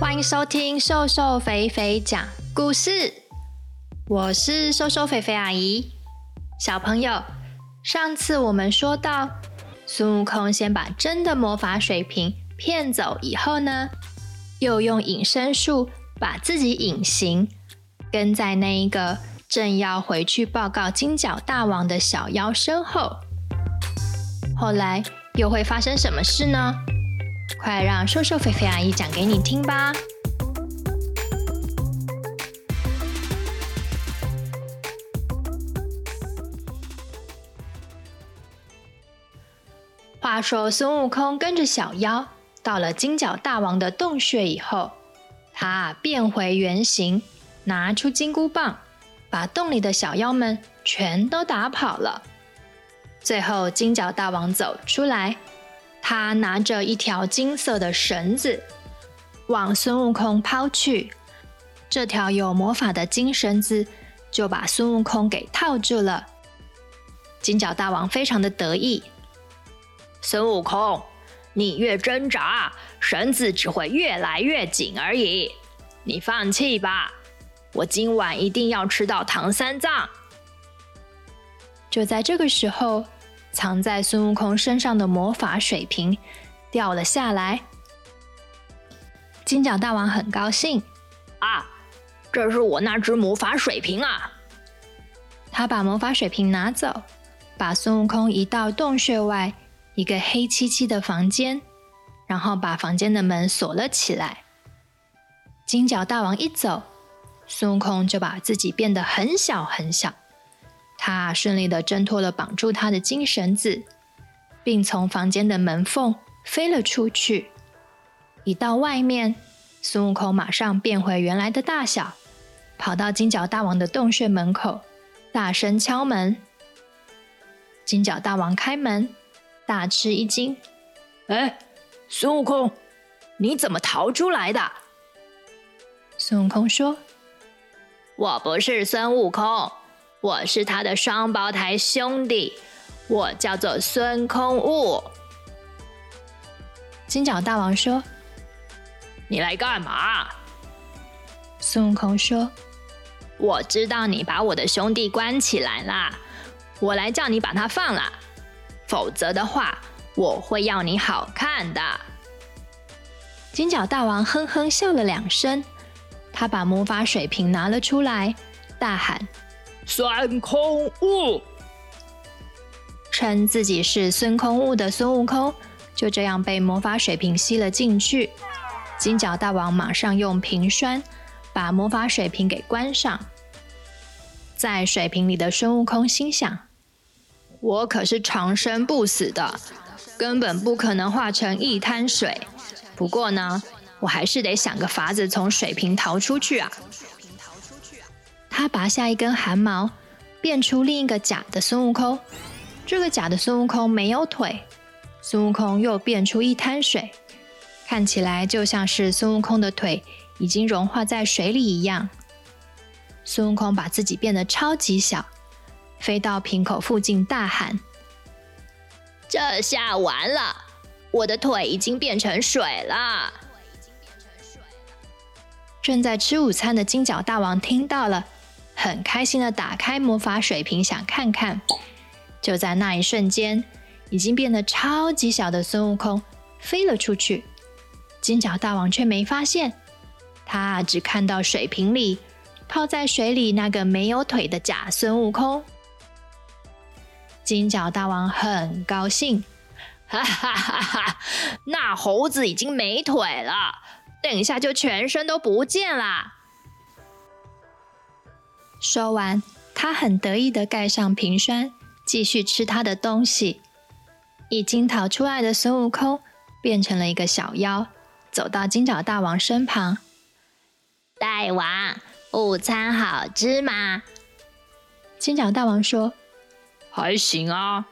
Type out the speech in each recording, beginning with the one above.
欢迎收听瘦瘦肥肥讲故事，我是瘦瘦肥肥阿姨。小朋友，上次我们说到，孙悟空先把真的魔法水瓶骗走以后呢，又用隐身术把自己隐形，跟在那一个正要回去报告金角大王的小妖身后。后来又会发生什么事呢？快让瘦瘦肥肥阿姨讲给你听吧！话说孙悟空跟着小妖到了金角大王的洞穴以后，他变回原形，拿出金箍棒，把洞里的小妖们全都打跑了。最后，金角大王走出来。他拿着一条金色的绳子，往孙悟空抛去。这条有魔法的金绳子就把孙悟空给套住了。金角大王非常的得意：“孙悟空，你越挣扎，绳子只会越来越紧而已。你放弃吧，我今晚一定要吃到唐三藏。”就在这个时候。藏在孙悟空身上的魔法水瓶掉了下来，金角大王很高兴啊！这是我那只魔法水瓶啊！他把魔法水瓶拿走，把孙悟空移到洞穴外一个黑漆漆的房间，然后把房间的门锁了起来。金角大王一走，孙悟空就把自己变得很小很小。他顺利地挣脱了绑住他的金绳子，并从房间的门缝飞了出去。一到外面，孙悟空马上变回原来的大小，跑到金角大王的洞穴门口，大声敲门。金角大王开门，大吃一惊：“哎，孙悟空，你怎么逃出来的？”孙悟空说：“我不是孙悟空。”我是他的双胞胎兄弟，我叫做孙空悟。金角大王说：“你来干嘛？”孙悟空说：“我知道你把我的兄弟关起来了，我来叫你把他放了，否则的话，我会要你好看的。”金角大王哼哼笑了两声，他把魔法水瓶拿了出来，大喊。孙空悟称自己是孙悟空的孙悟空，就这样被魔法水瓶吸了进去。金角大王马上用瓶栓把魔法水瓶给关上。在水瓶里的孙悟空心想：“我可是长生不死的，根本不可能化成一滩水。不过呢，我还是得想个法子从水瓶逃出去啊。”他拔下一根汗毛，变出另一个假的孙悟空。这个假的孙悟空没有腿。孙悟空又变出一滩水，看起来就像是孙悟空的腿已经融化在水里一样。孙悟空把自己变得超级小，飞到瓶口附近，大喊：“这下完了！我的腿已经变成水了！”正在吃午餐的金角大王听到了。很开心的打开魔法水瓶，想看看。就在那一瞬间，已经变得超级小的孙悟空飞了出去。金角大王却没发现，他只看到水瓶里泡在水里那个没有腿的假孙悟空。金角大王很高兴，哈哈哈哈！那猴子已经没腿了，等一下就全身都不见了。说完，他很得意地盖上瓶栓，继续吃他的东西。已经逃出来的孙悟空变成了一个小妖，走到金角大王身旁。大王，午餐好吃吗？金角大王说：“还行啊。”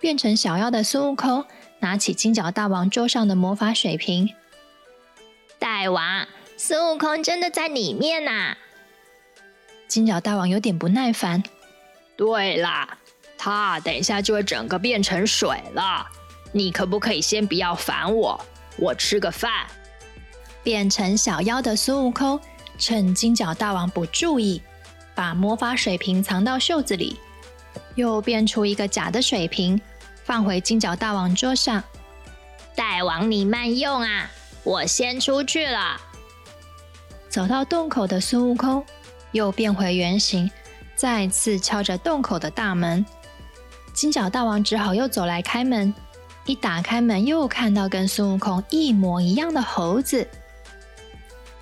变成小妖的孙悟空拿起金角大王桌上的魔法水瓶。大王，孙悟空真的在里面呐、啊！金角大王有点不耐烦。对啦，他等一下就会整个变成水了。你可不可以先不要烦我？我吃个饭。变成小妖的孙悟空，趁金角大王不注意，把魔法水瓶藏到袖子里，又变出一个假的水瓶，放回金角大王桌上。大王你慢用啊，我先出去了。走到洞口的孙悟空又变回原形，再次敲着洞口的大门。金角大王只好又走来开门。一打开门，又看到跟孙悟空一模一样的猴子。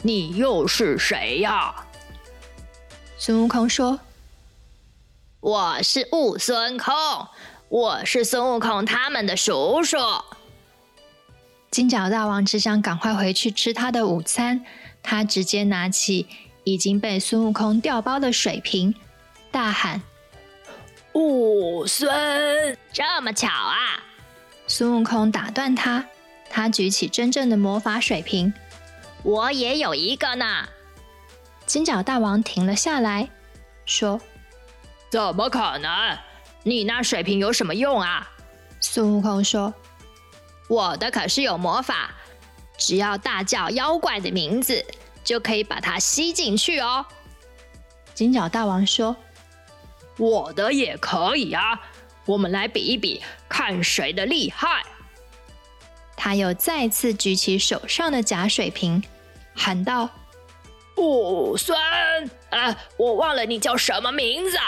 你又是谁呀？孙悟空说：“我是悟孙空，我是孙悟空他们的叔叔。”金角大王只想赶快回去吃他的午餐，他直接拿起已经被孙悟空调包的水瓶，大喊：“悟孙，这么巧啊！”孙悟空打断他，他举起真正的魔法水瓶。我也有一个呢。金角大王停了下来，说：“怎么可能？你那水瓶有什么用啊？”孙悟空说：“我的可是有魔法，只要大叫妖怪的名字，就可以把它吸进去哦。”金角大王说：“我的也可以啊。”我们来比一比，看谁的厉害。他又再次举起手上的假水瓶，喊道：“悟孙，呃，我忘了你叫什么名字。”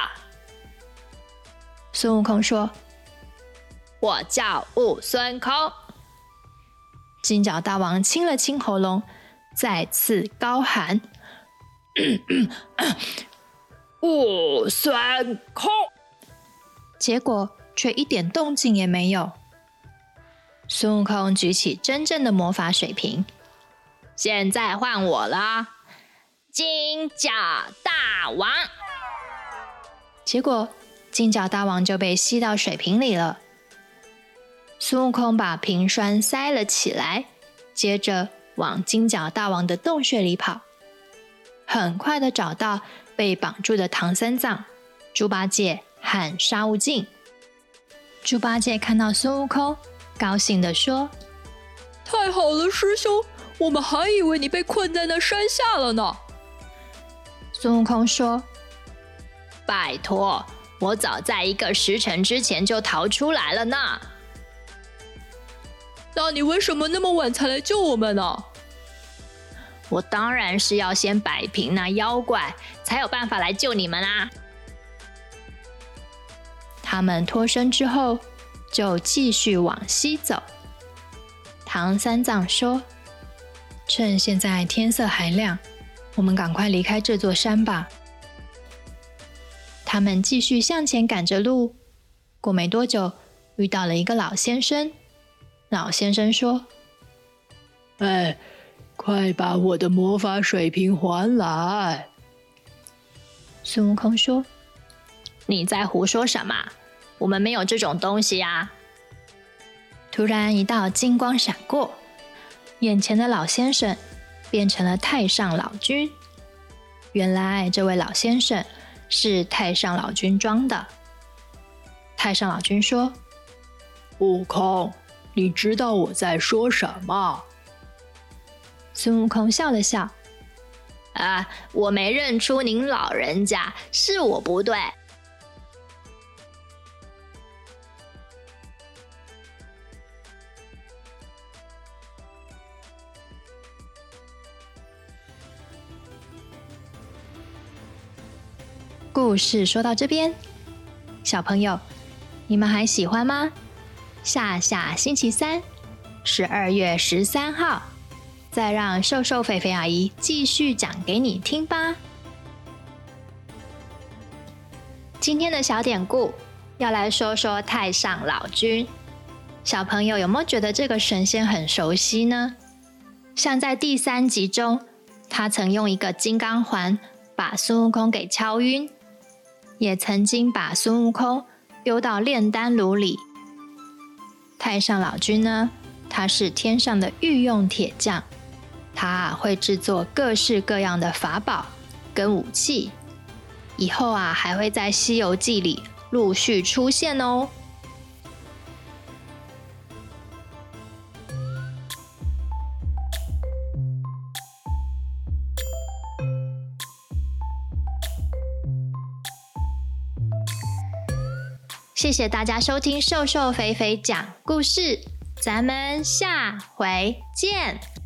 孙悟空说：“我叫悟孙空。”金角大王清了清喉咙，再次高喊：“悟孙空。”结果却一点动静也没有。孙悟空举起真正的魔法水瓶，现在换我了，金角大王。结果金角大王就被吸到水瓶里了。孙悟空把瓶栓塞了起来，接着往金角大王的洞穴里跑，很快的找到被绑住的唐三藏、猪八戒。和沙悟净，猪八戒看到孙悟空，高兴的说：“太好了，师兄，我们还以为你被困在那山下了呢。”孙悟空说：“拜托，我早在一个时辰之前就逃出来了呢。那你为什么那么晚才来救我们呢？”我当然是要先摆平那妖怪，才有办法来救你们啊。他们脱身之后，就继续往西走。唐三藏说：“趁现在天色还亮，我们赶快离开这座山吧。”他们继续向前赶着路，过没多久，遇到了一个老先生。老先生说：“哎，快把我的魔法水瓶还来！”孙悟空说。你在胡说什么？我们没有这种东西啊！突然，一道金光闪过，眼前的老先生变成了太上老君。原来，这位老先生是太上老君装的。太上老君说：“悟空，你知道我在说什么？”孙悟空笑了笑：“啊，我没认出您老人家，是我不对。”故事说到这边，小朋友，你们还喜欢吗？下下星期三，十二月十三号，再让瘦瘦肥肥阿姨继续讲给你听吧。今天的小典故要来说说太上老君。小朋友有没有觉得这个神仙很熟悉呢？像在第三集中，他曾用一个金刚环把孙悟空给敲晕。也曾经把孙悟空丢到炼丹炉里。太上老君呢，他是天上的御用铁匠，他会制作各式各样的法宝跟武器以后啊还会在西游记里陆续出现哦。谢谢大家收听瘦瘦肥肥讲故事咱们下回见。